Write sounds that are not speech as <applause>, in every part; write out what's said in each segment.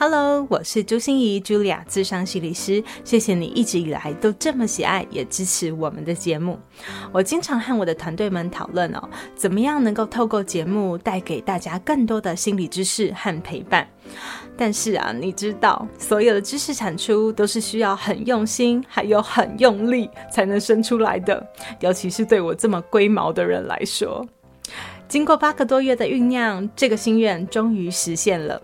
Hello，我是朱心仪，Julia，咨商心理师。谢谢你一直以来都这么喜爱，也支持我们的节目。我经常和我的团队们讨论哦，怎么样能够透过节目带给大家更多的心理知识和陪伴。但是啊，你知道，所有的知识产出都是需要很用心，还有很用力才能生出来的。尤其是对我这么龟毛的人来说，经过八个多月的酝酿，这个心愿终于实现了。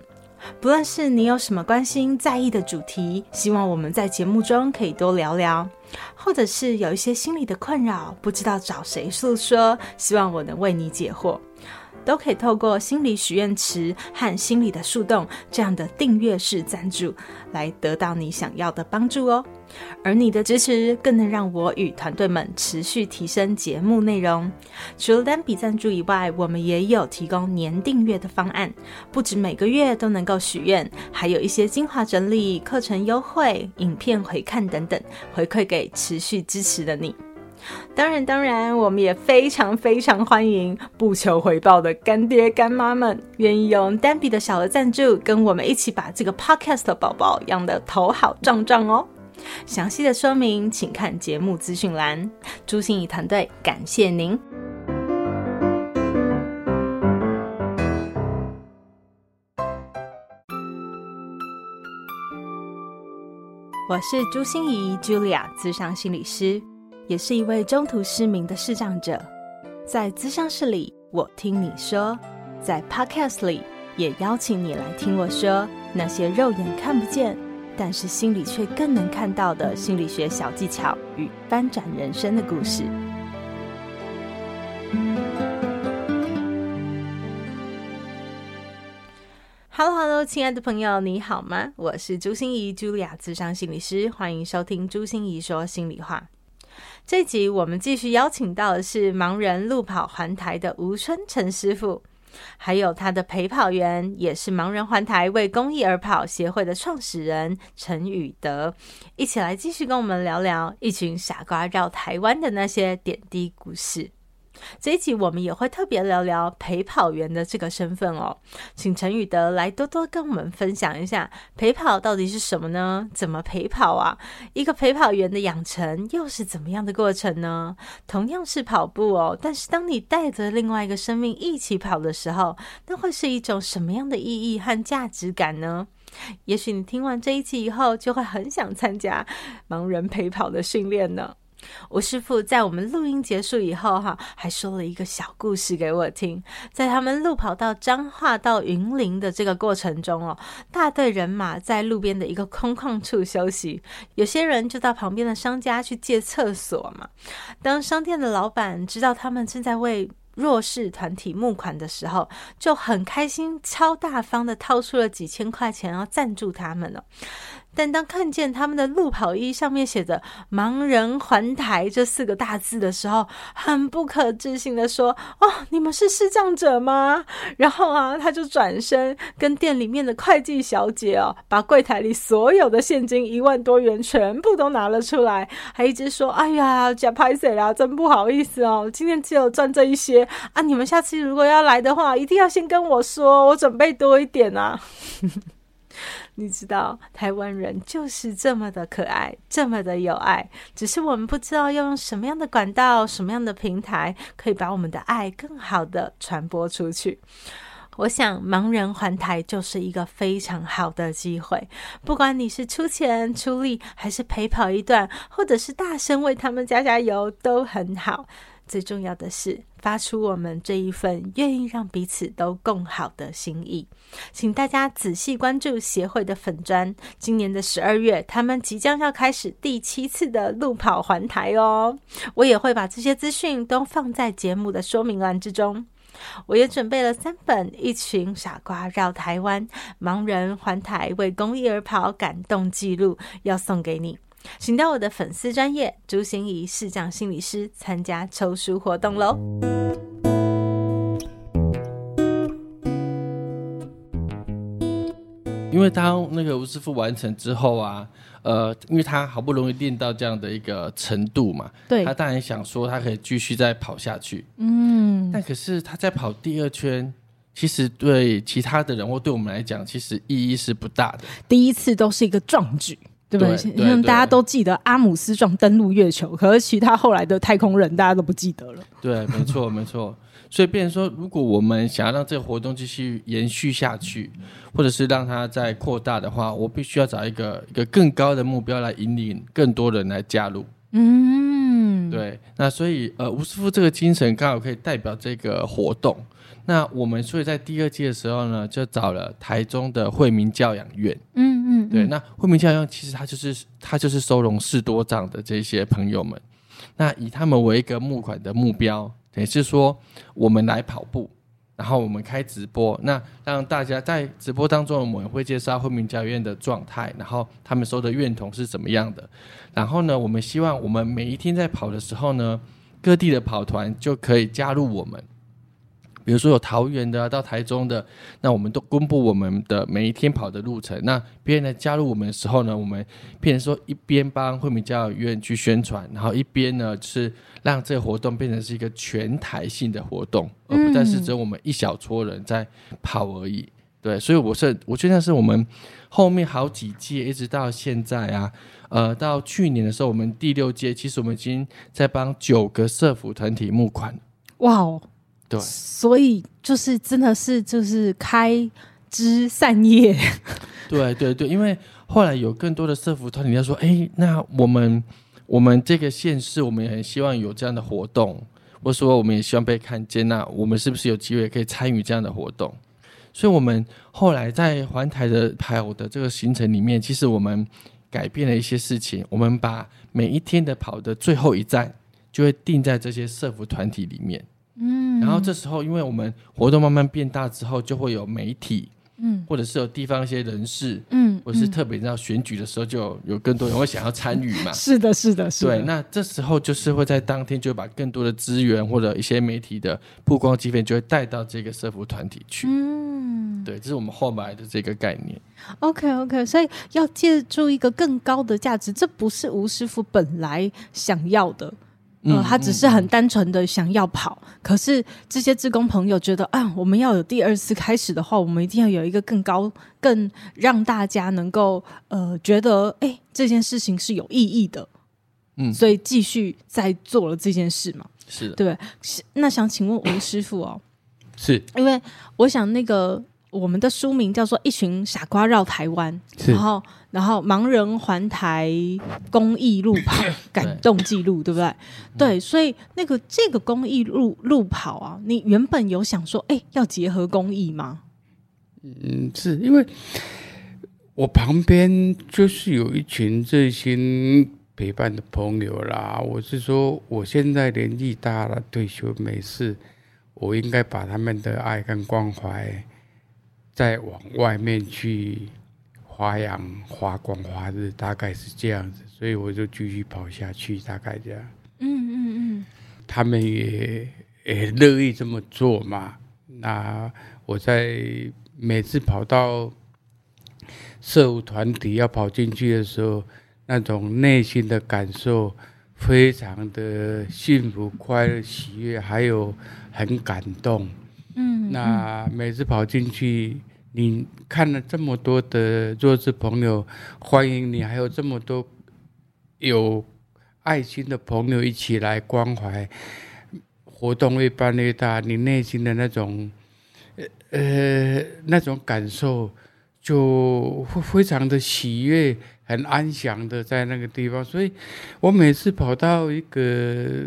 不论是你有什么关心在意的主题，希望我们在节目中可以多聊聊；或者是有一些心理的困扰，不知道找谁诉说，希望我能为你解惑。都可以透过心理许愿池和心理的树洞这样的订阅式赞助，来得到你想要的帮助哦。而你的支持更能让我与团队们持续提升节目内容。除了单笔赞助以外，我们也有提供年订阅的方案，不止每个月都能够许愿，还有一些精华整理、课程优惠、影片回看等等，回馈给持续支持的你。当然，当然，我们也非常非常欢迎不求回报的干爹干妈们，愿意用单笔的小额赞助，跟我们一起把这个 podcast 宝宝养得头好壮壮哦。详细的说明，请看节目资讯栏。朱心仪团队感谢您。我是朱心仪 Julia，咨商心理师。也是一位中途失明的视障者，在咨商室里，我听你说；在 Podcast 里，也邀请你来听我说那些肉眼看不见，但是心里却更能看到的心理学小技巧与翻转人生的故事。Hello，Hello，亲爱的朋友，你好吗？我是朱心仪，Julia，咨商心理师，欢迎收听朱心仪说心里话。这集我们继续邀请到的是盲人路跑环台的吴春成师傅，还有他的陪跑员，也是盲人环台为公益而跑协会的创始人陈宇德，一起来继续跟我们聊聊一群傻瓜绕台湾的那些点滴故事。这一集我们也会特别聊聊陪跑员的这个身份哦，请陈宇德来多多跟我们分享一下陪跑到底是什么呢？怎么陪跑啊？一个陪跑员的养成又是怎么样的过程呢？同样是跑步哦，但是当你带着另外一个生命一起跑的时候，那会是一种什么样的意义和价值感呢？也许你听完这一集以后，就会很想参加盲人陪跑的训练呢。吴师傅在我们录音结束以后，哈，还说了一个小故事给我听。在他们路跑到彰化到云林的这个过程中哦，大队人马在路边的一个空旷处休息，有些人就到旁边的商家去借厕所嘛。当商店的老板知道他们正在为弱势团体募款的时候，就很开心，超大方的掏出了几千块钱，要赞助他们了。但当看见他们的路跑衣上面写着“盲人环台”这四个大字的时候，很不可置信的说：“哦，你们是视障者吗？” <laughs> 然后啊，他就转身跟店里面的会计小姐哦，把柜台里所有的现金一万多元全部都拿了出来，还一直说：“哎呀，假拍谢啦，真不好意思哦，今天只有赚这一些啊，你们下次如果要来的话，一定要先跟我说，我准备多一点啊。” <laughs> 你知道，台湾人就是这么的可爱，这么的有爱，只是我们不知道要用什么样的管道、什么样的平台，可以把我们的爱更好的传播出去。我想，盲人环台就是一个非常好的机会，不管你是出钱出力，还是陪跑一段，或者是大声为他们加加油，都很好。最重要的是，发出我们这一份愿意让彼此都更好的心意。请大家仔细关注协会的粉专，今年的十二月，他们即将要开始第七次的路跑环台哦。我也会把这些资讯都放在节目的说明栏之中。我也准备了三本《一群傻瓜绕台湾：盲人环台为公益而跑感动记录》要送给你。请到我的粉丝专业朱心怡视障心理师参加抽书活动喽！因为当那个吴师傅完成之后啊，呃，因为他好不容易练到这样的一个程度嘛，对，他当然想说他可以继续再跑下去，嗯，但可是他在跑第二圈其实对其他的人或对我们来讲，其实意义是不大的。第一次都是一个壮举，对不对？因为大家都记得阿姆斯壮登陆月球，可是其他后来的太空人大家都不记得了。对，没错，没错。所以，变成说，如果我们想要让这个活动继续延续下去，或者是让它再扩大的话，我必须要找一个一个更高的目标来引领更多人来加入。嗯，对。那所以，呃，吴师傅这个精神刚好可以代表这个活动。那我们所以在第二季的时候呢，就找了台中的惠民教养院。嗯嗯，对。那惠民教养其实它就是它就是收容士多长的这些朋友们，那以他们为一个募款的目标。也是说，我们来跑步，然后我们开直播，那让大家在直播当中，我们会介绍惠民教养院的状态，然后他们收的院童是怎么样的。然后呢，我们希望我们每一天在跑的时候呢，各地的跑团就可以加入我们。比如说有桃园的到台中的，那我们都公布我们的每一天跑的路程。那别人来加入我们的时候呢，我们变成说一边帮惠民教育院去宣传，然后一边呢是让这个活动变成是一个全台性的活动，而不再是只有我们一小撮人在跑而已。对，所以我是我觉得是我们后面好几届一直到现在啊，呃，到去年的时候，我们第六届其实我们已经在帮九个社福团体募款。哇哦！对，所以就是真的是就是开枝散叶。<laughs> 对对对，因为后来有更多的社福团体要说，哎，那我们我们这个县市，我们也很希望有这样的活动，或者说我们也希望被看见，那我们是不是有机会可以参与这样的活动？所以，我们后来在环台的跑的这个行程里面，其实我们改变了一些事情，我们把每一天的跑的最后一站，就会定在这些社福团体里面。嗯，然后这时候，因为我们活动慢慢变大之后，就会有媒体，嗯，或者是有地方一些人士，嗯，或者是特别在选举的时候，就有，更多人会想要参与嘛。<laughs> 是的，是的，是的。对，那这时候就是会在当天就把更多的资源或者一些媒体的曝光机会就会带到这个社福团体去。嗯，对，这是我们后来的这个概念。OK，OK，okay, okay, 所以要借助一个更高的价值，这不是吴师傅本来想要的。呃，他只是很单纯的想要跑，可是这些志工朋友觉得啊，我们要有第二次开始的话，我们一定要有一个更高、更让大家能够呃觉得哎这件事情是有意义的，嗯，所以继续在做了这件事嘛，是。的，对，那想请问吴师傅哦，是。因为我想那个。我们的书名叫做《一群傻瓜绕台湾》，然后然后盲人环台公益路跑感动记录，对不对？对，所以那个这个公益路路跑啊，你原本有想说，哎，要结合公益吗？嗯，是因为我旁边就是有一群这些陪伴的朋友啦。我是说，我现在年纪大了，退休没事，我应该把他们的爱跟关怀。再往外面去发扬发光发热，大概是这样子，所以我就继续跑下去，大概这样。嗯嗯嗯，他们也也乐意这么做嘛。那我在每次跑到社务团体要跑进去的时候，那种内心的感受非常的幸福、快乐、喜悦，还有很感动。嗯，那每次跑进去，你看了这么多的弱智朋友，欢迎你，还有这么多有爱心的朋友一起来关怀，活动越办越大，你内心的那种呃那种感受，就会非常的喜悦，很安详的在那个地方。所以我每次跑到一个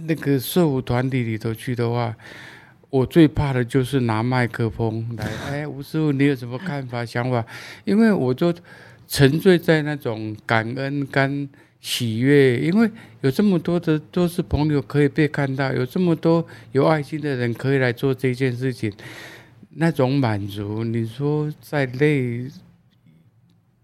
那个社务团体里头去的话，我最怕的就是拿麦克风来，哎，吴师傅，你有什么看法、想法？因为我就沉醉在那种感恩跟喜悦，因为有这么多的都是朋友可以被看到，有这么多有爱心的人可以来做这件事情，那种满足，你说在累。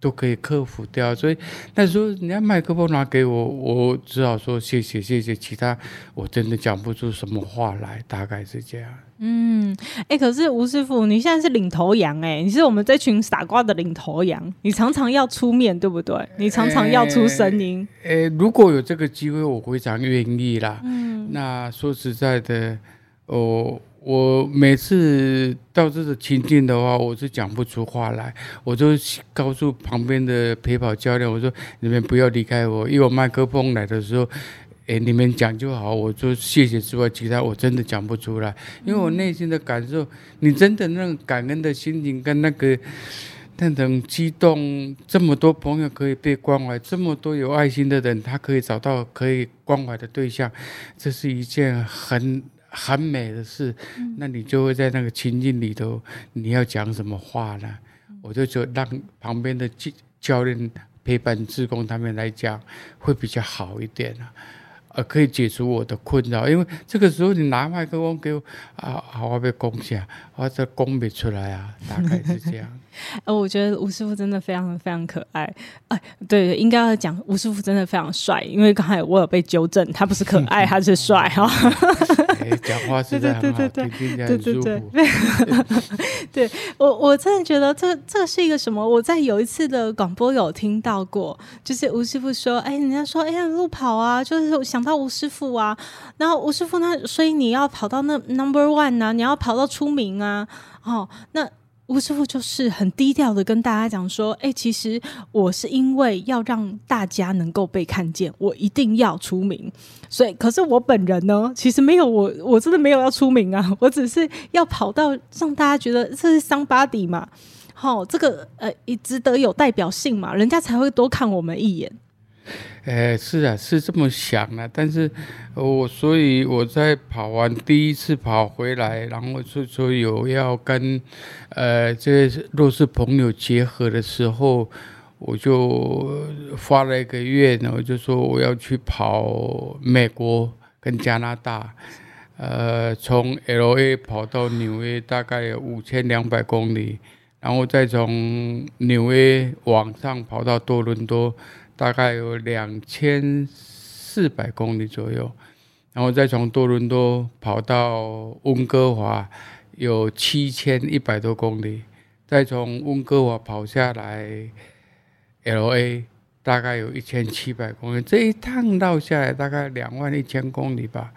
都可以克服掉，所以那时候人家麦克风拿给我，我只好说谢谢谢谢，其他我真的讲不出什么话来，大概是这样。嗯，哎、欸，可是吴师傅，你现在是领头羊哎、欸，你是我们这群傻瓜的领头羊，你常常要出面对不对？你常常要出声音。哎、欸欸，如果有这个机会，我非常愿意啦。嗯，那说实在的，哦，我每次到这个情境的话，我是讲不出话来，我就告诉旁边的陪跑教练，我说你们不要离开我，因为我麦克风来的时候，哎，你们讲就好，我就谢谢之外，其他我真的讲不出来，因为我内心的感受，你真的那种感恩的心情跟那个那种激动，这么多朋友可以被关怀，这么多有爱心的人，他可以找到可以关怀的对象，这是一件很。很美的事，那你就会在那个情境里头，你要讲什么话呢？我就就让旁边的教教练陪伴志工他们来讲，会比较好一点啊。呃，可以解除我的困扰，因为这个时候你拿麦克风给我啊，好，我被讲下，我这攻不出来啊，大概是这样。<laughs> 呃，我觉得吴师傅真的非常非常可爱。哎，对，应该要讲吴师傅真的非常帅，因为刚才我有被纠正，他不是可爱，<laughs> 他是帅哈。哎，讲话对对对对对对对，对我我真的觉得这这是一个什么？我在有一次的广播有听到过，就是吴师傅说，哎，人家说，哎呀，路跑啊，就是想。到吴师傅啊，然后吴师傅那，所以你要跑到那 number one 呐、啊，你要跑到出名啊，哦，那吴师傅就是很低调的跟大家讲说，哎，其实我是因为要让大家能够被看见，我一定要出名，所以可是我本人呢，其实没有我，我真的没有要出名啊，我只是要跑到让大家觉得这是 somebody 嘛，好、哦，这个呃也值得有代表性嘛，人家才会多看我们一眼。哎，是啊，是这么想的，但是我所以我在跑完第一次跑回来，然后就说有要跟呃这些弱势朋友结合的时候，我就发了一个愿，我就说我要去跑美国跟加拿大，呃，从 LA 跑到纽约大概有五千两百公里，然后再从纽约往上跑到多伦多。大概有两千四百公里左右，然后再从多伦多跑到温哥华，有七千一百多公里，再从温哥华跑下来，LA 大概有一千七百公里，这一趟绕下来大概两万一千公里吧。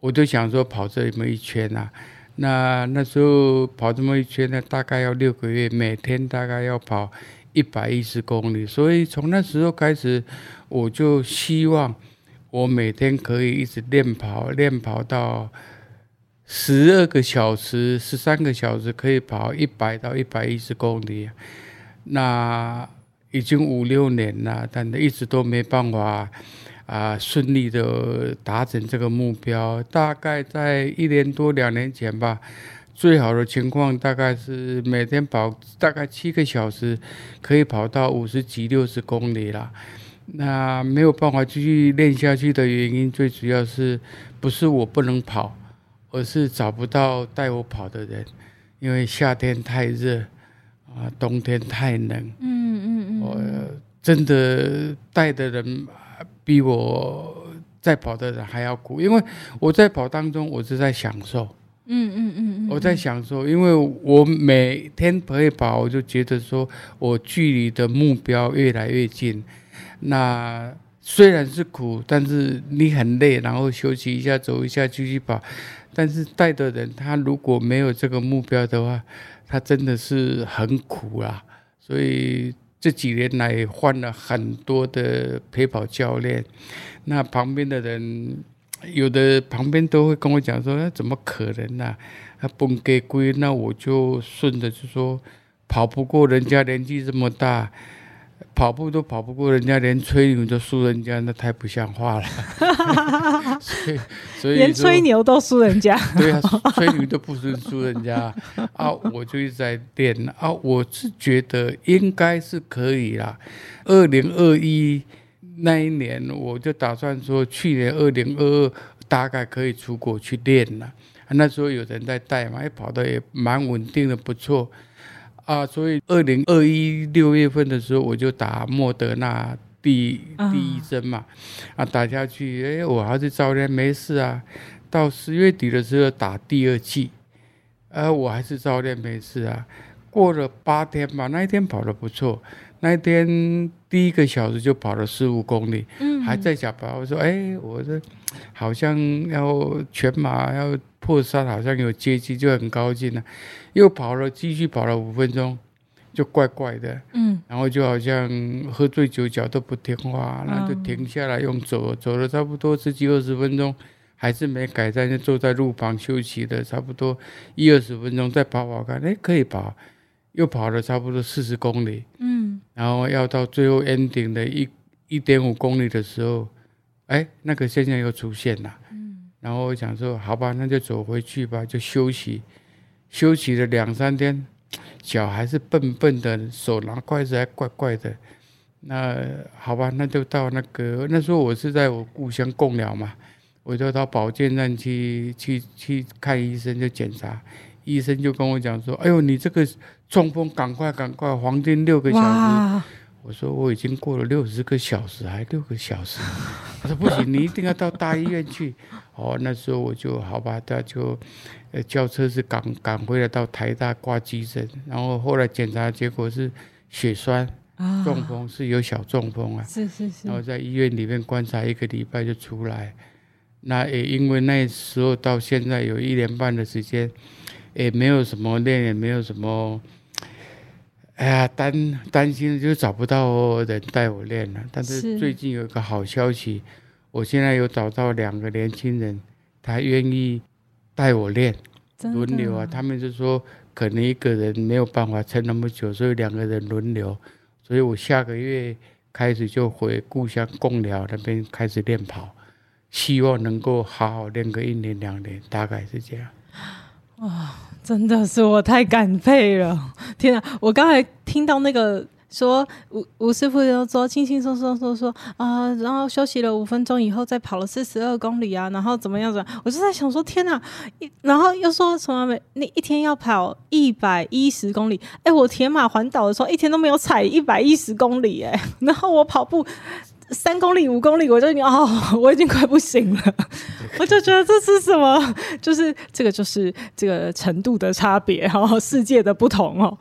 我就想说跑这么一圈啊，那那时候跑这么一圈呢，大概要六个月，每天大概要跑。一百一十公里，所以从那时候开始，我就希望我每天可以一直练跑，练跑到十二个小时、十三个小时，可以跑一百到一百一十公里。那已经五六年了，但一直都没办法啊、顺利的达成这个目标。大概在一年多两年前吧。最好的情况大概是每天跑大概七个小时，可以跑到五十几、六十公里啦。那没有办法继续练下去的原因，最主要是不是我不能跑，而是找不到带我跑的人。因为夏天太热啊，冬天太冷。嗯嗯嗯。我真的带的人比我在跑的人还要苦，因为我在跑当中，我是在享受。嗯嗯嗯，我在想说，因为我每天陪跑，我就觉得说我距离的目标越来越近。那虽然是苦，但是你很累，然后休息一下，走一下，继续跑。但是带的人他如果没有这个目标的话，他真的是很苦啊。所以这几年来换了很多的陪跑教练，那旁边的人。有的旁边都会跟我讲说：“那怎么可能呢、啊？他崩给龟，那我就顺着就说，跑不过人家，年纪这么大，跑步都跑不过人家，连吹牛都输人家，那太不像话了。<laughs> 所以，所以连吹牛都输人家，<laughs> 对啊，吹牛都不输输人家啊！我就一直在练啊，我是觉得应该是可以啦。二零二一。那一年我就打算说，去年二零二二大概可以出国去练了。那时候有人在带嘛，也跑得也蛮稳定的，不错啊。所以二零二一六月份的时候，我就打莫德纳第第一针嘛，啊打下去，哎，我还是照练没事啊。到十月底的时候打第二剂，啊，我还是照练没事啊。过了八天吧，那一天跑得不错，那一天。第一个小时就跑了四五公里，嗯，还在想跑。我说，哎，我这好像要全马要破三，好像有接近，就很高兴了。又跑了，继续跑了五分钟，就怪怪的，嗯，然后就好像喝醉酒，脚都不听话，那就停下来用走，走了差不多十几二十分钟，还是没改善，就坐在路旁休息了差不多一二十分钟，再跑跑看，哎，可以跑。又跑了差不多四十公里，嗯，然后要到最后 ending 的一一点五公里的时候，哎，那个现象又出现了，嗯，然后我想说，好吧，那就走回去吧，就休息，休息了两三天，脚还是笨笨的，手拿筷子还怪怪的，那好吧，那就到那个那时候我是在我故乡贡寮嘛，我就到保健站去去去看医生就检查，医生就跟我讲说，哎呦，你这个。中风，赶快赶快！黄金六个小时，我说我已经过了六十个小时，还六个小时。<laughs> 他说不行，你一定要到大医院去。<laughs> 哦，那时候我就好吧，他就呃叫车子赶赶回来到台大挂急诊，然后后来检查结果是血栓，中风、啊、是有小中风啊，是是是，然后在医院里面观察一个礼拜就出来。那也因为那时候到现在有一年半的时间，也没有什么练，也没有什么。哎呀，担担心就找不到人带我练了。但是最近有一个好消息，我现在有找到两个年轻人，他愿意带我练，轮流啊。他们就说可能一个人没有办法撑那么久，所以两个人轮流。所以我下个月开始就回故乡贡寮那边开始练跑，希望能够好好练个一年两年，大概是这样。啊。真的是我太感佩了！<laughs> 天啊，我刚才听到那个说吴吴师傅又说轻轻松松说说啊、然后休息了五分钟以后再跑了四十二公里啊，然后怎么样子？我就在想说，天哪！然后又说什么？那一天要跑一百一十公里？哎，我铁马环岛的时候一天都没有踩一百一十公里哎，然后我跑步。三公里、五公里，我就哦，<laughs> 我已经快不行了，<laughs> 我就觉得这是什么？就是这个，就是这个程度的差别，然后世界的不同哦。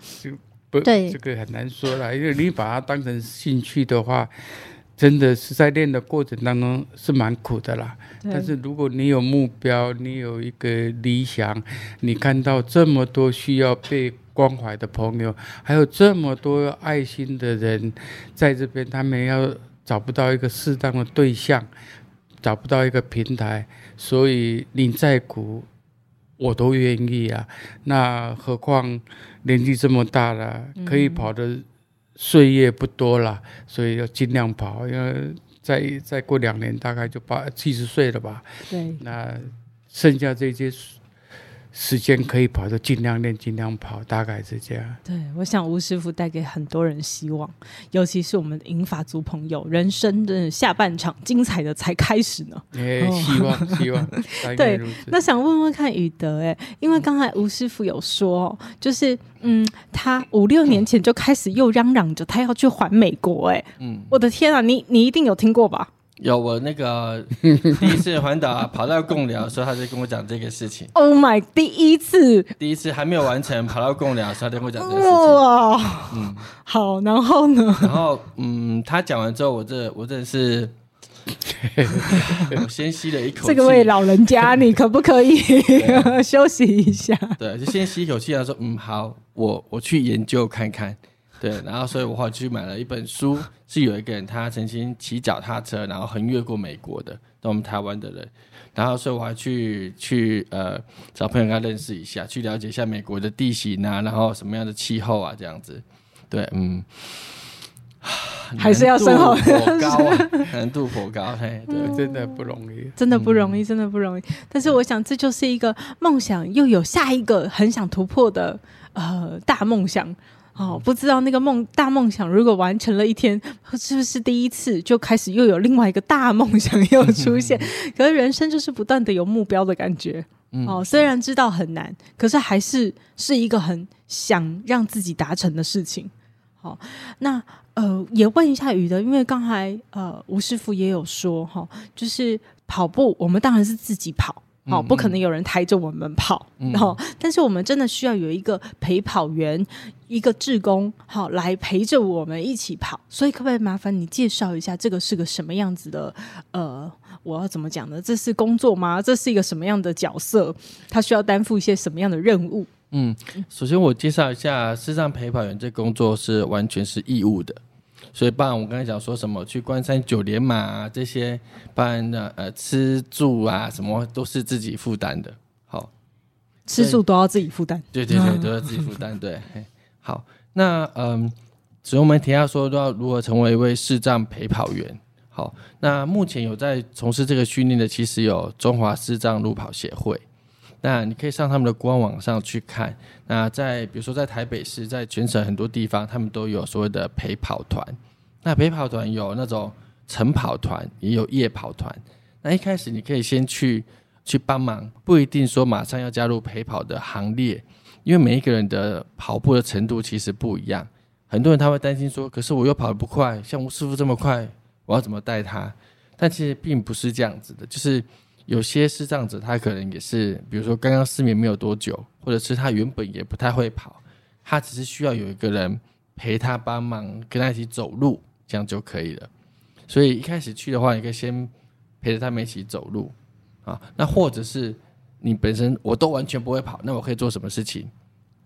不，对，这个很难说啦，因为你把它当成兴趣的话，真的是在练的过程当中是蛮苦的啦。但是如果你有目标，你有一个理想，你看到这么多需要被关怀的朋友，还有这么多爱心的人在这边，他们要。找不到一个适当的对象，找不到一个平台，所以你再苦，我都愿意啊。那何况年纪这么大了，可以跑的岁月不多了，所以要尽量跑。因为再再过两年，大概就八七十岁了吧。对，那剩下这些。时间可以跑，就尽量练，尽量跑，大概是这样。对，我想吴师傅带给很多人希望，尤其是我们的银发族朋友，人生的下半场精彩的才开始呢。哎，希望，希望。<laughs> 对，那想问问看宇德，哎，因为刚才吴师傅有说，就是嗯，他五六年前就开始又嚷嚷着他要去环美国，哎，嗯，我的天啊，你你一定有听过吧？有我那个第一次环岛跑到贡寮的时候，他就跟我讲这个事情。Oh my！第一次，第一次还没有完成跑到贡寮的时候，他就跟我讲这个事情。哇，嗯，好，然后呢？然后嗯，他讲完之后，我这我真的是，我先吸了一口气。这个位老人家，你可不可以休息一下？对，就先吸一口气，然后说嗯，好，我我去研究看看。对，<laughs> 然后所以我后来去买了一本书，<laughs> 是有一个人他曾经骑脚踏车，然后横越过美国的，到我们台湾的人，然后所以我还去去呃找朋友跟他认识一下，去了解一下美国的地形啊，然后什么样的气候啊这样子。对，嗯，<sighs> 还是要生活高啊，难度颇高，嘿，对，嗯、真的不容易，真的不容易，真的不容易。但是我想这就是一个梦想，又有下一个很想突破的呃大梦想。哦，不知道那个梦大梦想如果完成了一天，是不是第一次就开始又有另外一个大梦想又出现？<laughs> 可是人生就是不断的有目标的感觉。哦，虽然知道很难，可是还是是一个很想让自己达成的事情。好，那呃，也问一下宇的，因为刚才呃吴师傅也有说哈，就是跑步，我们当然是自己跑。好，不可能有人抬着我们跑，然后，但是我们真的需要有一个陪跑员，一个志工，好，来陪着我们一起跑。所以，可不可以麻烦你介绍一下，这个是个什么样子的？呃，我要怎么讲呢？这是工作吗？这是一个什么样的角色？他需要担负一些什么样的任务？嗯，首先我介绍一下，事实上陪跑员这工作是完全是义务的。所以，不然我刚才讲说什么去关山九连马啊，这些，不然呢，呃，吃住啊，什么都是自己负担的。好，吃住都要自己负担。对对对，都要自己负担。对，<laughs> 好，那嗯，所以我们提到说，都要如何成为一位视障陪跑员。好，那目前有在从事这个训练的，其实有中华视障路跑协会。那你可以上他们的官网上去看。那在比如说在台北市，在全省很多地方，他们都有所谓的陪跑团。那陪跑团有那种晨跑团，也有夜跑团。那一开始你可以先去去帮忙，不一定说马上要加入陪跑的行列，因为每一个人的跑步的程度其实不一样。很多人他会担心说，可是我又跑得不快，像吴师傅这么快，我要怎么带他？但其实并不是这样子的，就是。有些视障者，他可能也是，比如说刚刚失眠没有多久，或者是他原本也不太会跑，他只是需要有一个人陪他帮忙，跟他一起走路，这样就可以了。所以一开始去的话，你可以先陪着他们一起走路啊。那或者是你本身我都完全不会跑，那我可以做什么事情？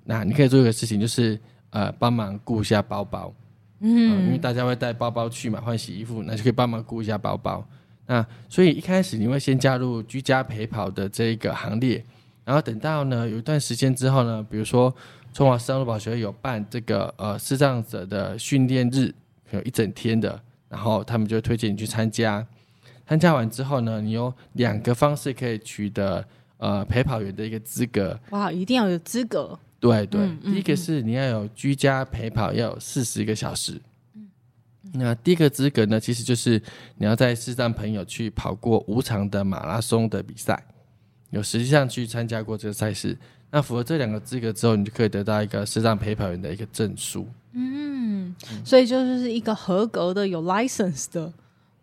那你可以做一个事情，就是呃帮忙顾一下包包，嗯、呃，因为大家会带包包去嘛，换洗衣服，那就可以帮忙顾一下包包。那所以一开始你会先加入居家陪跑的这一个行列，然后等到呢有一段时间之后呢，比如说中华视障路跑学会有办这个呃视障者的训练日，有一整天的，然后他们就推荐你去参加。参加完之后呢，你有两个方式可以取得呃陪跑员的一个资格。哇，一定要有资格。对对，嗯嗯、第一个是你要有居家陪跑，要有四十个小时。那第一个资格呢，其实就是你要在视障朋友去跑过无偿的马拉松的比赛，有实际上去参加过这个赛事。那符合这两个资格之后，你就可以得到一个视障陪跑员的一个证书。嗯，所以就是一个合格的有 license 的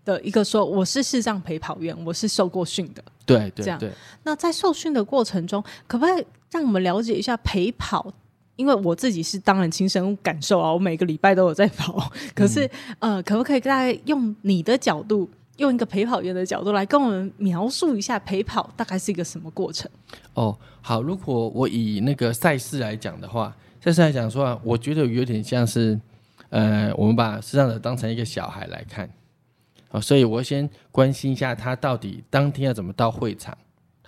的一个说，我是视障陪跑员，我是受过训的。对对对。这样。那在受训的过程中，可不可以让我们了解一下陪跑？因为我自己是当然亲身感受啊，我每个礼拜都有在跑。可是，嗯、呃，可不可以大概用你的角度，用一个陪跑员的角度来跟我们描述一下陪跑大概是一个什么过程？哦，好，如果我以那个赛事来讲的话，赛事来讲说啊，我觉得有点像是，呃，我们把视障者当成一个小孩来看，好，所以我先关心一下他到底当天要怎么到会场。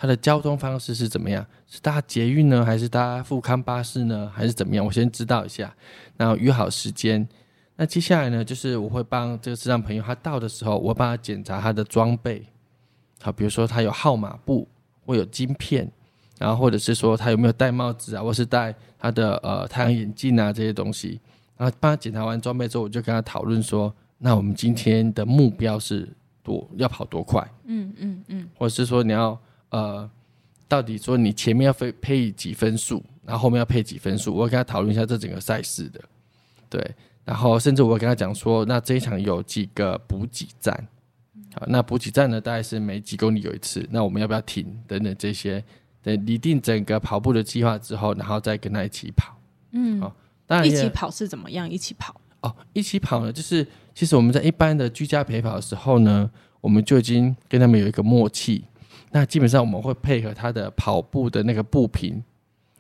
它的交通方式是怎么样？是搭捷运呢，还是搭富康巴士呢，还是怎么样？我先知道一下，然后约好时间。那接下来呢，就是我会帮这个视障朋友，他到的时候，我会帮他检查他的装备。好，比如说他有号码布，或有晶片，然后或者是说他有没有戴帽子啊，或是戴他的呃太阳眼镜啊这些东西。然后帮他检查完装备之后，我就跟他讨论说，那我们今天的目标是多要跑多快？嗯嗯嗯，或者是说你要。呃，到底说你前面要配配几分数，然后后面要配几分数？我会跟他讨论一下这整个赛事的，对。然后甚至我会跟他讲说，那这一场有几个补给站，好，那补给站呢，大概是每几公里有一次，那我们要不要停？等等这些，等拟定整个跑步的计划之后，然后再跟他一起跑。嗯，好，当然一起跑是怎么样？一起跑哦，一起跑呢，就是其实我们在一般的居家陪跑的时候呢，我们就已经跟他们有一个默契。那基本上我们会配合他的跑步的那个步频，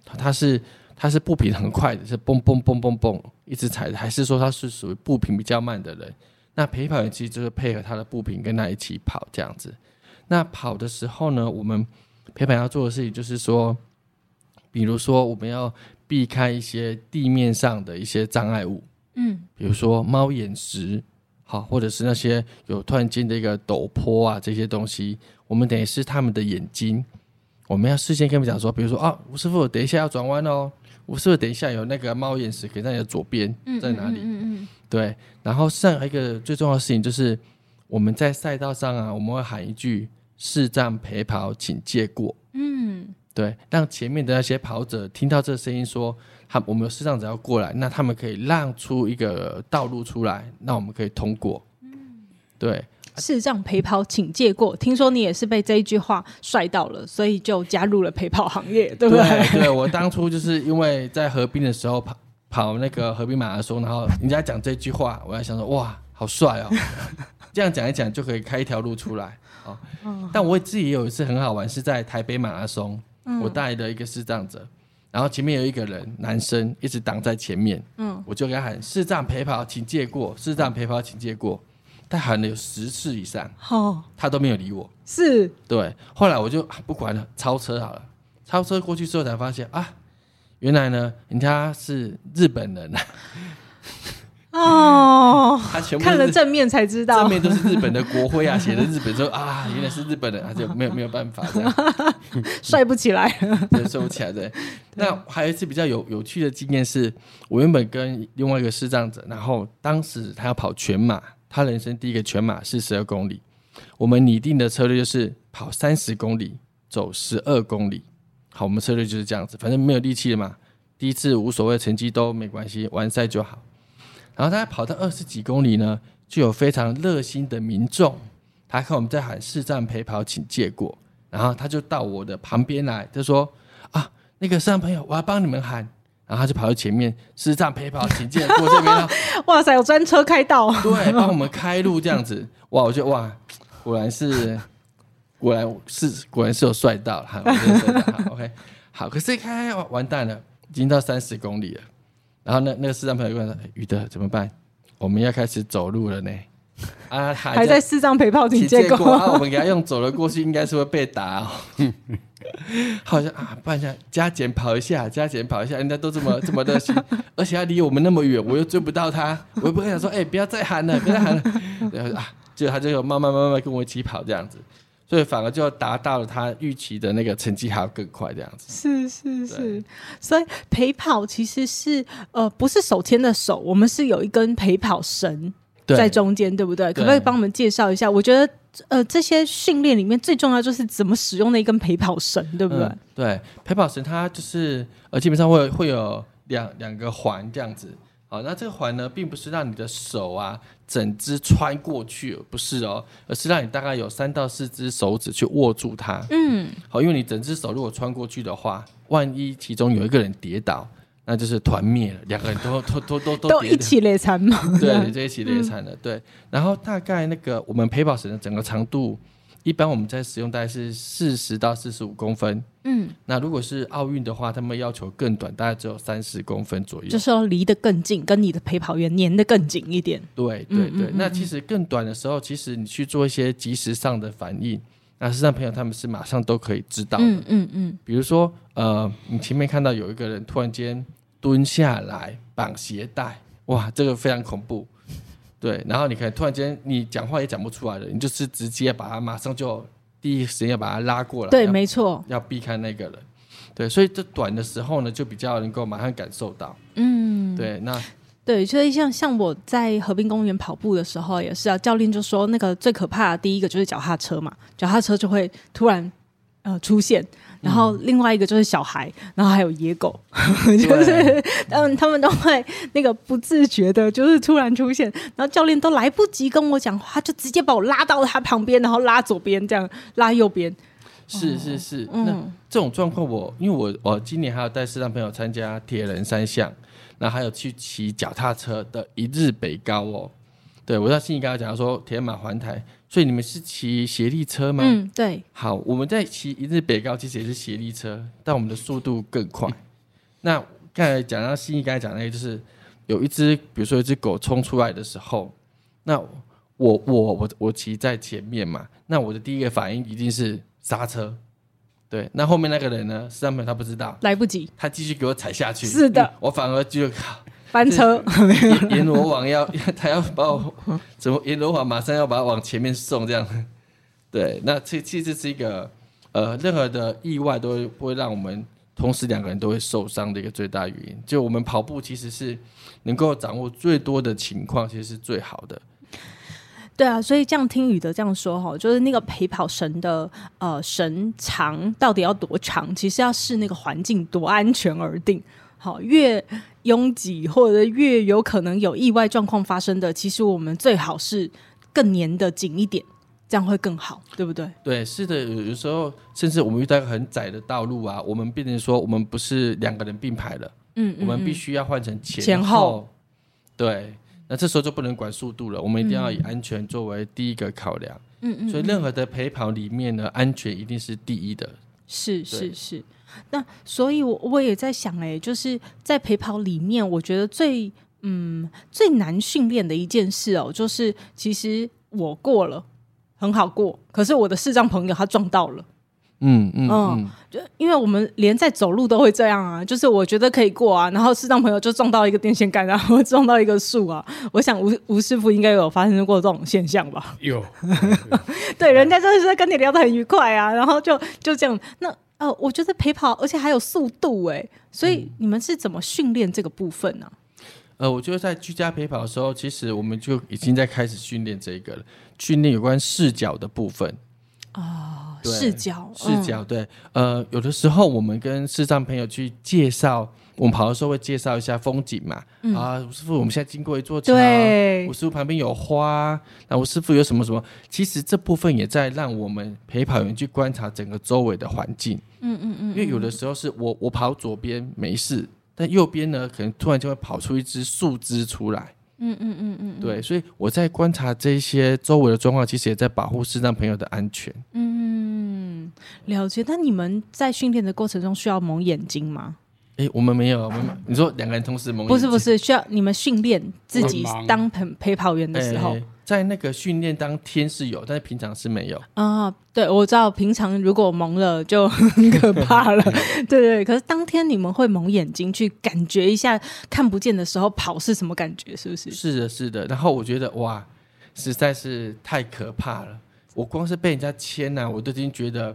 他是他是步频很快的，是蹦蹦蹦蹦蹦一直踩的，还是说他是属于步频比较慢的人？那陪跑员其实就是配合他的步频跟他一起跑这样子。那跑的时候呢，我们陪跑要做的事情就是说，比如说我们要避开一些地面上的一些障碍物，嗯，比如说猫眼石，好，或者是那些有突然间的一个陡坡啊这些东西。我们等于是他们的眼睛，我们要事先跟他们讲说，比如说啊，吴师傅，等一下要转弯哦。吴师傅，等一下有那个猫眼石，可以在你的左边，在哪里？嗯嗯，嗯对。然后上一个最重要的事情就是，我们在赛道上啊，我们会喊一句“视障陪跑，请借过”。嗯，对，让前面的那些跑者听到这个声音，说他我们有视障者要过来，那他们可以让出一个道路出来，那我们可以通过。嗯，对。视障陪跑，请借过。听说你也是被这一句话帅到了，所以就加入了陪跑行业，对不对？对，对，我当初就是因为在合滨的时候跑跑那个合滨马拉松，然后人家讲这句话，我还想说哇，好帅哦！<laughs> 这样讲一讲就可以开一条路出来哦。但我自己也有一次很好玩，是在台北马拉松，嗯、我带的一个视障者，然后前面有一个人男生一直挡在前面，嗯，我就给他喊视障陪跑，请借过，视障陪跑，请借过。他喊了有十次以上，哦，他都没有理我。是，对。后来我就不管了，超车好了。超车过去之后才发现啊，原来呢，人家是日本人啊。哦，<laughs> 他全部看了正面才知道，正面都是日本的国徽啊，<laughs> 写的日本说啊，原来是日本人，他就没有没有办法这样，<laughs> 帅不起来，对，帅不起来对。那还有一次比较有有趣的经验是，我原本跟另外一个视障者，然后当时他要跑全马。他人生第一个全马四十二公里，我们拟定的策略就是跑三十公里，走十二公里。好，我们策略就是这样子，反正没有力气了嘛，第一次无所谓，成绩都没关系，完赛就好。然后他跑到二十几公里呢，就有非常热心的民众，他看我们在喊视障陪跑，请借过，然后他就到我的旁边来，就说啊，那个视障朋友，我要帮你们喊。然后他就跑到前面，视障陪跑，请借过这边。<laughs> 哇塞，有专车开道，对，帮我们开路这样子。哇，我觉得哇，果然是，果然是，果然是有帅到哈。好，OK，好。可是一开完蛋了，已经到三十公里了。然后那那个视障朋友问说：“宇德怎么办？我们要开始走路了呢。”啊，还在，还在视障陪跑，警戒过。啊，我们给他用走了过去，应该是会被打哦。<laughs> 好像啊，不然想加减跑一下，加减跑一下，人家都这么这么热心，<laughs> 而且他离我们那么远，我又追不到他，我又不敢想说，哎、欸，不要再喊了，不要再喊了。然后啊，就他就慢慢慢慢跟我一起跑这样子，所以反而就达到了他预期的那个成绩还要更快这样子。是是是，所以陪跑其实是呃，不是手牵的手，我们是有一根陪跑绳。在中间，对不对？可不可以帮我们介绍一下？我觉得，呃，这些训练里面最重要就是怎么使用那一根陪跑绳，对不对？嗯、对，陪跑绳它就是呃，基本上会会有两两个环这样子。好，那这个环呢，并不是让你的手啊整只穿过去，不是哦，而是让你大概有三到四只手指去握住它。嗯，好，因为你整只手如果穿过去的话，万一其中有一个人跌倒。那就是团灭了，两个人都都都都都都一起累残嘛？对，就一起累残了。嗯、对，然后大概那个我们陪跑绳的整个长度，一般我们在使用大概是四十到四十五公分。嗯，那如果是奥运的话，他们要求更短，大概只有三十公分左右。就是要离得更近，跟你的陪跑员粘得更紧一点。对对对，那其实更短的时候，其实你去做一些及时上的反应，那视障朋友他们是马上都可以知道的。嗯嗯嗯，比如说呃，你前面看到有一个人突然间。蹲下来绑鞋带，哇，这个非常恐怖，对。然后你可以突然间你讲话也讲不出来了，你就是直接把他马上就第一时间要把他拉过来，对，没错，要避开那个人，对。所以这短的时候呢，就比较能够马上感受到，嗯，对。那对，所以像像我在河滨公园跑步的时候也是啊，教练就说那个最可怕的第一个就是脚踏车嘛，脚踏车就会突然呃出现。然后另外一个就是小孩，然后还有野狗，嗯、<laughs> 就是嗯，他们都会那个不自觉的，就是突然出现，然后教练都来不及跟我讲话，就直接把我拉到他旁边，然后拉左边，这样拉右边。是是是，嗯、那这种状况我，因为我我今年还有带视障朋友参加铁人三项，然后还有去骑脚踏车的一日北高哦。对，我在心里刚才讲说铁马环台。所以你们是骑协力车吗？嗯，对。好，我们在骑一日北高，其实也是协力车，但我们的速度更快。那刚才讲到新一刚才讲那个，就是有一只，比如说一只狗冲出来的时候，那我我我我骑在前面嘛，那我的第一个反应一定是刹车。对，那后面那个人呢？视障朋友他不知道，来不及，他继续给我踩下去。是的，我反而就。翻车，<laughs> 阎罗王要 <laughs> 他要把我怎么？阎罗王马上要把他往前面送，这样。对，那这其实是一个呃，任何的意外都会不会让我们同时两个人都会受伤的一个最大原因。就我们跑步其实是能够掌握最多的情况，其实是最好的。对啊，所以这样听宇德这样说哈，就是那个陪跑绳的呃绳长到底要多长，其实要视那个环境多安全而定。好，越拥挤或者越有可能有意外状况发生的，其实我们最好是更粘的紧一点，这样会更好，对不对？对，是的，有的时候甚至我们遇到很窄的道路啊，我们变成说我们不是两个人并排了，嗯，嗯，嗯，我们必须要换成前后，前后，对，那这时候就不能管速度了，我们一定要以安全作为第一个考量，嗯嗯，嗯，所以任何的陪跑里面呢，安全一定是第一的，是是是。那所以，我我也在想，哎，就是在陪跑里面，我觉得最嗯最难训练的一件事哦，就是其实我过了很好过，可是我的视障朋友他撞到了。嗯嗯嗯，就因为我们连在走路都会这样啊，就是我觉得可以过啊，然后视障朋友就撞到一个电线杆，然后 <laughs> 撞到一个树啊。我想吴吴师傅应该有发生过这种现象吧？有，<laughs> 对，人家就是在跟你聊得很愉快啊，然后就就这样。那呃，我觉得陪跑，而且还有速度哎，所以你们是怎么训练这个部分呢？啊？呃，我觉得在居家陪跑的时候，其实我们就已经在开始训练这个了，训练有关视角的部分啊。视角，视角，对，呃，有的时候我们跟视障朋友去介绍，我们跑的时候会介绍一下风景嘛，嗯、啊，吴师傅，我们现在经过一座桥，对，吴师傅旁边有花，那吴师傅有什么什么？其实这部分也在让我们陪跑员去观察整个周围的环境，嗯嗯嗯，因为有的时候是我我跑左边没事，但右边呢，可能突然就会跑出一只树枝出来。嗯嗯嗯嗯，对，所以我在观察这些周围的状况，其实也在保护视障朋友的安全。嗯，了解。但你们在训练的过程中需要蒙眼睛吗？哎，我们没有。我们你说两个人同时蒙？不是不是，需要你们训练自己当陪陪跑员的时候。在那个训练当天是有，但是平常是没有啊。对，我知道平常如果蒙了就很可怕了。<laughs> 对对，可是当天你们会蒙眼睛去感觉一下看不见的时候跑是什么感觉？是不是？是的，是的。然后我觉得哇，实在是太可怕了。我光是被人家牵呐、啊，我都已经觉得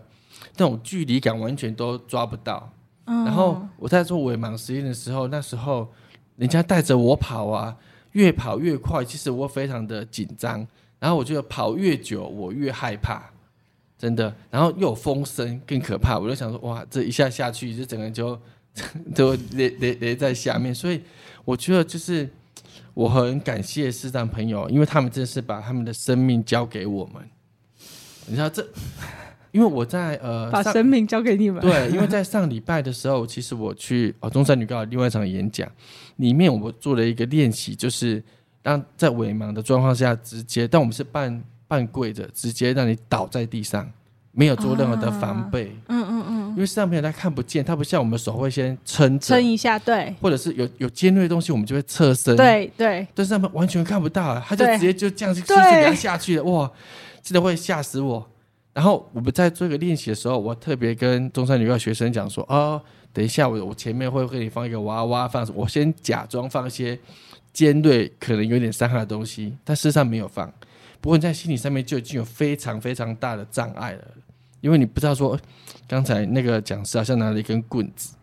那种距离感完全都抓不到。嗯、然后我在做伪盲实验的时候，那时候人家带着我跑啊。越跑越快，其实我非常的紧张，然后我觉得跑越久，我越害怕，真的。然后又有风声，更可怕。我就想说，哇，这一下下去，就整个人就就勒勒勒在下面。所以我觉得，就是我很感谢师长朋友，因为他们真的是把他们的生命交给我们。你知道这，因为我在呃，把生命交给你们。对，因为在上礼拜的时候，其实我去哦中山女高另外一场演讲。里面我做了一个练习，就是让在伪盲的状况下，直接，但我们是半半跪着，直接让你倒在地上，没有做任何的防备。嗯嗯嗯。因为视障朋友他看不见，他不像我们手会先撑撑一下，对。或者是有有尖锐的东西，我们就会侧身。对对。但是他们完全看不到，他就直接就这样子继续给他下去了。哇，真的会吓死我。然后我们在做一个练习的时候，我特别跟中山女校学生讲说，哦。等一下，我我前面会给你放一个娃娃，放我先假装放一些尖锐可能有点伤害的东西，但事实上没有放。不过你在心理上面就已经有非常非常大的障碍了，因为你不知道说刚才那个讲师好像拿了一根棍子，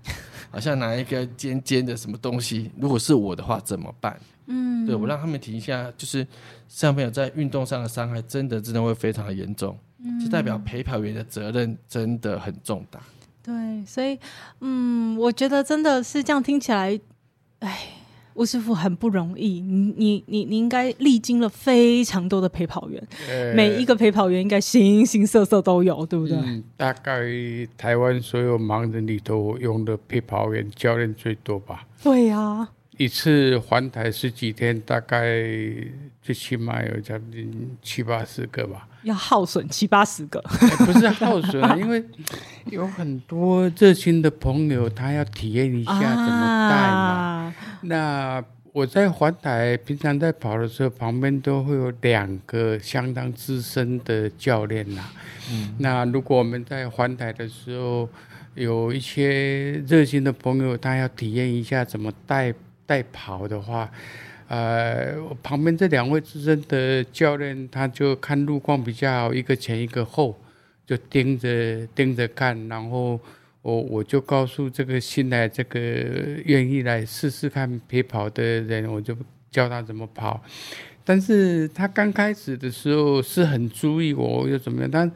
好像拿一个尖尖的什么东西，如果是我的话怎么办？嗯，对，我让他们停一下，就是像朋友在运动上的伤害真的真的会非常的严重，嗯就代表陪跑员的责任真的很重大。对，所以，嗯，我觉得真的是这样听起来，哎，吴师傅很不容易。你你你你应该历经了非常多的陪跑员，呃、每一个陪跑员应该形形色色都有，对不对？嗯，大概台湾所有盲人里头用的陪跑员教练最多吧？对呀、啊。一次环台十几天，大概最起码有将近七八十个吧。要耗损七八十个，欸、不是耗损，<laughs> 因为有很多热心的朋友，他要体验一下怎么带嘛。啊、那我在环台平常在跑的时候，旁边都会有两个相当资深的教练呐。嗯，那如果我们在环台的时候，有一些热心的朋友，他要体验一下怎么带。带跑的话，呃，旁边这两位资深的教练，他就看路况比较好，一个前一个后，就盯着盯着看，然后我我就告诉这个新来这个愿意来试试看陪跑的人，我就教他怎么跑。但是他刚开始的时候是很注意我又怎么样，但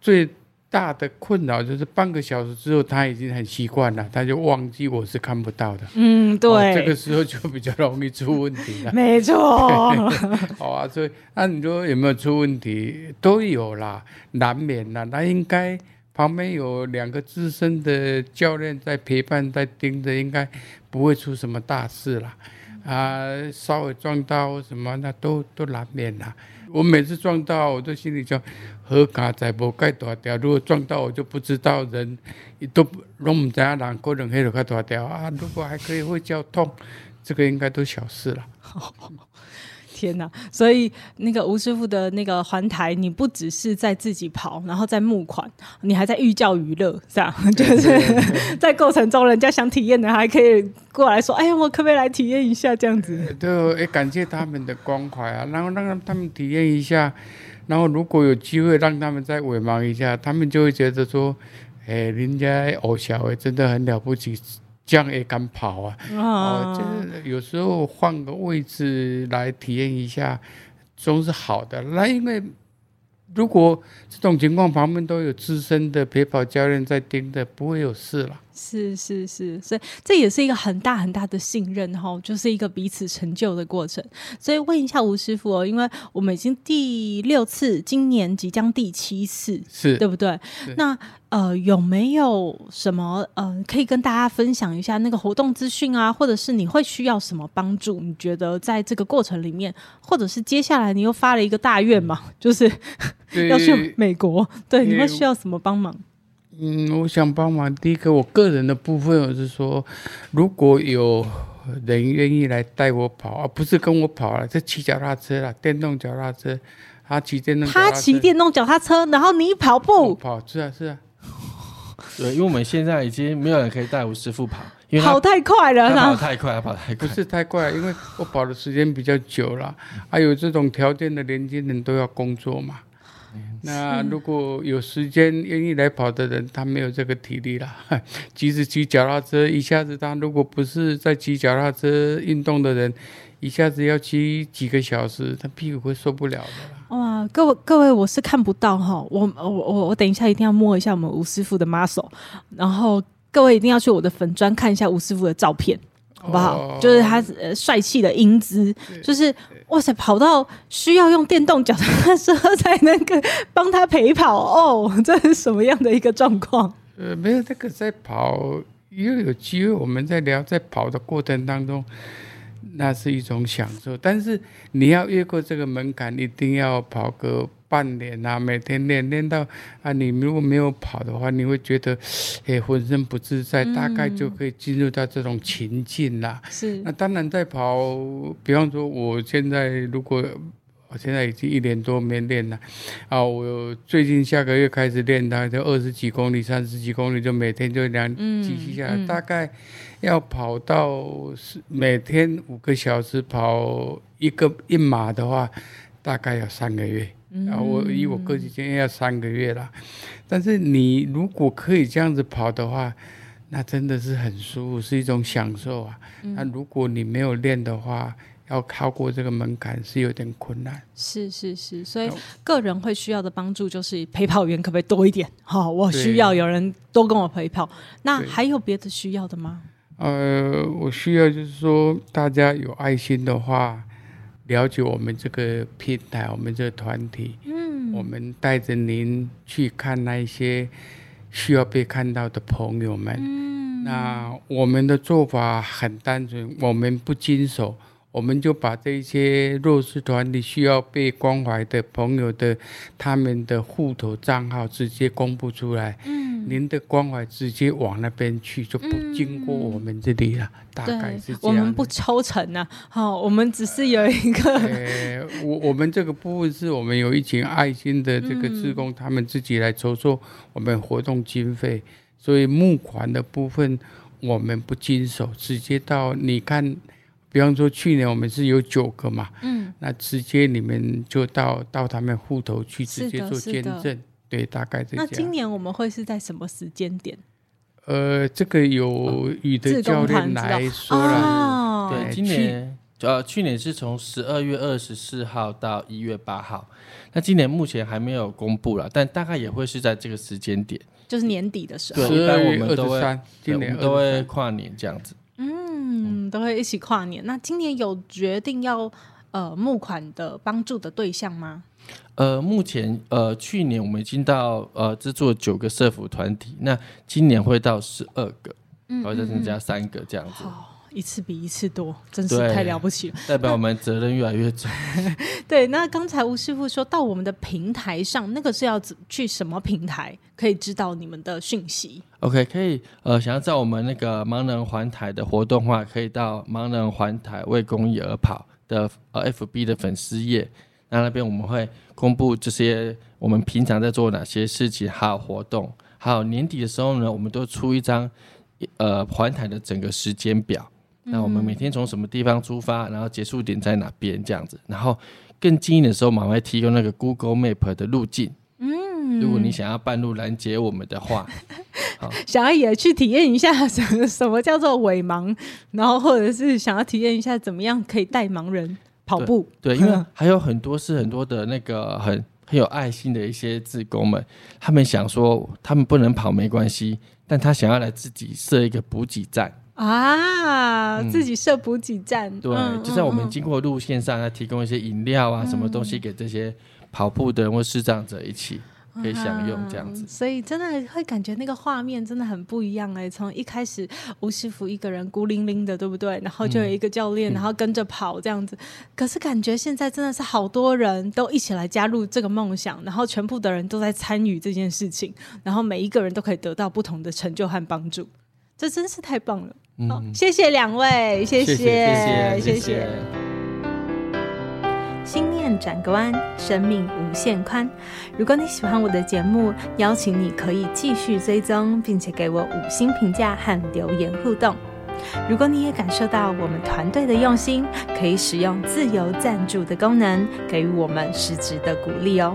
最大的困扰就是半个小时之后，他已经很习惯了，他就忘记我是看不到的。嗯，对，哦、这个时候就比较容易出问题了。没错。<laughs> 好啊，所以那你说有没有出问题？都有啦，难免啦。那应该旁边有两个资深的教练在陪伴，在盯着，应该不会出什么大事啦。啊，稍微撞到什么，那都都难免啦。我每次撞到，我都心里就何卡在无盖大条。如果撞到，我就不知道人都拢唔知啊人可能黑了盖大条啊。如果还可以会叫痛，这个应该都小事了。天哪！所以那个吴师傅的那个环台，你不只是在自己跑，然后在募款，你还在寓教于乐，这样 <laughs> 就是在过程中，人家想体验的还可以过来说：“哎呀，我可不可以来体验一下？”这样子。对，也感谢他们的关怀啊，然后让他们体验一下，然后如果有机会让他们再伪忙一下，他们就会觉得说：“哎，人家偶小哎，真的很了不起。”这样也敢跑啊？哦，就是有时候换个位置来体验一下，总是好的。那因为如果这种情况旁边都有资深的陪跑教练在盯着，不会有事了。是是是，所以这也是一个很大很大的信任哈，就是一个彼此成就的过程。所以问一下吴师傅哦，因为我们已经第六次，今年即将第七次，是对不对？那呃，有没有什么呃，可以跟大家分享一下那个活动资讯啊，或者是你会需要什么帮助？你觉得在这个过程里面，或者是接下来你又发了一个大愿嘛，就是 <laughs> 要去美国，对，你会需要什么帮忙？嗯，我想帮忙。第一个，我个人的部分，我是说，如果有人愿意来带我跑，而不是跟我跑了，是骑脚踏车啦，电动脚踏车，他骑电动，他骑电动脚踏车，然后你跑步跑，是啊是啊，对，因为我们现在已经没有人可以带吴师傅跑，因为跑太快了，他跑太快，他跑太快，不是太快，因为我跑的时间比较久了，还有这种条件的年轻人都要工作嘛。那如果有时间愿意来跑的人，他没有这个体力了。<laughs> 即使骑脚踏车，一下子他如果不是在骑脚踏车运动的人，一下子要骑几个小时，他屁股会受不了的。哇，各位各位，我是看不到哈，我我我我等一下一定要摸一下我们吴师傅的 muscle，然后各位一定要去我的粉砖看一下吴师傅的照片。好不好？哦、就是他呃帅气的英姿，就是哇塞，跑到需要用电动脚踏车才能够帮他陪跑哦，这是什么样的一个状况？呃，没有这个在跑，又有机会我们在聊，在跑的过程当中，那是一种享受。但是你要越过这个门槛，一定要跑个。半年啊，每天练练到啊，你如果没有跑的话，你会觉得诶浑身不自在，嗯、大概就可以进入到这种情境啦。是，那当然在跑，比方说我现在如果我现在已经一年多没练了啊，我最近下个月开始练，大概就二十几公里、三十几公里，就每天就两几几下来，大概要跑到是每天五个小时跑一个一马的话，大概要三个月。啊，我以我个体经验要三个月了，但是你如果可以这样子跑的话，那真的是很舒服，是一种享受啊。那如果你没有练的话，要超过这个门槛是有点困难。是是是，所以个人会需要的帮助就是陪跑员可不可以多一点？好，我需要有人多跟我陪跑。那还有别的需要的吗？呃，我需要就是说大家有爱心的话。了解我们这个平台，我们这个团体，嗯，我们带着您去看那一些需要被看到的朋友们。嗯，那我们的做法很单纯，我们不经手，我们就把这些弱势团体需要被关怀的朋友的他们的户头账号直接公布出来。嗯。您的关怀直接往那边去，就不经过我们这里了。嗯、大概是这样。我们不抽成呐、啊，好，我们只是有一个。<laughs> 呃，我我们这个部分是我们有一群爱心的这个职工，嗯、他们自己来筹措我们活动经费，所以募款的部分我们不经手，直接到你看，比方说去年我们是有九个嘛，嗯，那直接你们就到到他们户头去直接做捐赠。对，大概这样。那今年我们会是在什么时间点？呃，这个有宇的教练来说了。对，今年呃，去年是从十二月二十四号到一月八号，那今年目前还没有公布了，但大概也会是在这个时间点，就是年底的时候。对，一般我们都会，今年都会跨年这样子。嗯，都会一起跨年。那今年有决定要呃募款的帮助的对象吗？呃，目前呃，去年我们已经到呃制作九个社服团体，那今年会到十二个，然后再增加三个这样子。嗯嗯嗯一次比一次多，真是太了不起了！代表我们责任越来越重。<laughs> 对，那刚才吴师傅说到我们的平台上，那个是要去什么平台可以知道你们的讯息？OK，可以呃，想要在我们那个盲人环台的活动话，可以到盲人环台为公益而跑的呃 FB 的粉丝页，那那边我们会公布这些我们平常在做哪些事情，还有活动，还有年底的时候呢，我们都出一张呃环台的整个时间表。那我们每天从什么地方出发，然后结束点在哪边这样子，然后更近的时候，我们会提供那个 Google Map 的路径。嗯，如果你想要半路拦截我们的话，<laughs> 好，想要也去体验一下什么什么叫做伪盲，然后或者是想要体验一下怎么样可以带盲人跑步。对，对，因为 <laughs> 还有很多是很多的那个很很有爱心的一些志工们，他们想说他们不能跑没关系，但他想要来自己设一个补给站。啊，自己设补给站，嗯、对，就在我们经过路线上，要提供一些饮料啊，嗯、什么东西给这些跑步的人或视障者一起可以享用这样子。所以真的会感觉那个画面真的很不一样哎、欸，从一开始吴师傅一个人孤零零的，对不对？然后就有一个教练，嗯、然后跟着跑这样子。嗯、可是感觉现在真的是好多人都一起来加入这个梦想，然后全部的人都在参与这件事情，然后每一个人都可以得到不同的成就和帮助。这真是太棒了！嗯、好，谢谢两位，谢谢，谢谢，谢谢。心念转个弯，生命无限宽。如果你喜欢我的节目，邀请你可以继续追踪，并且给我五星评价和留言互动。如果你也感受到我们团队的用心，可以使用自由赞助的功能，给予我们实质的鼓励哦。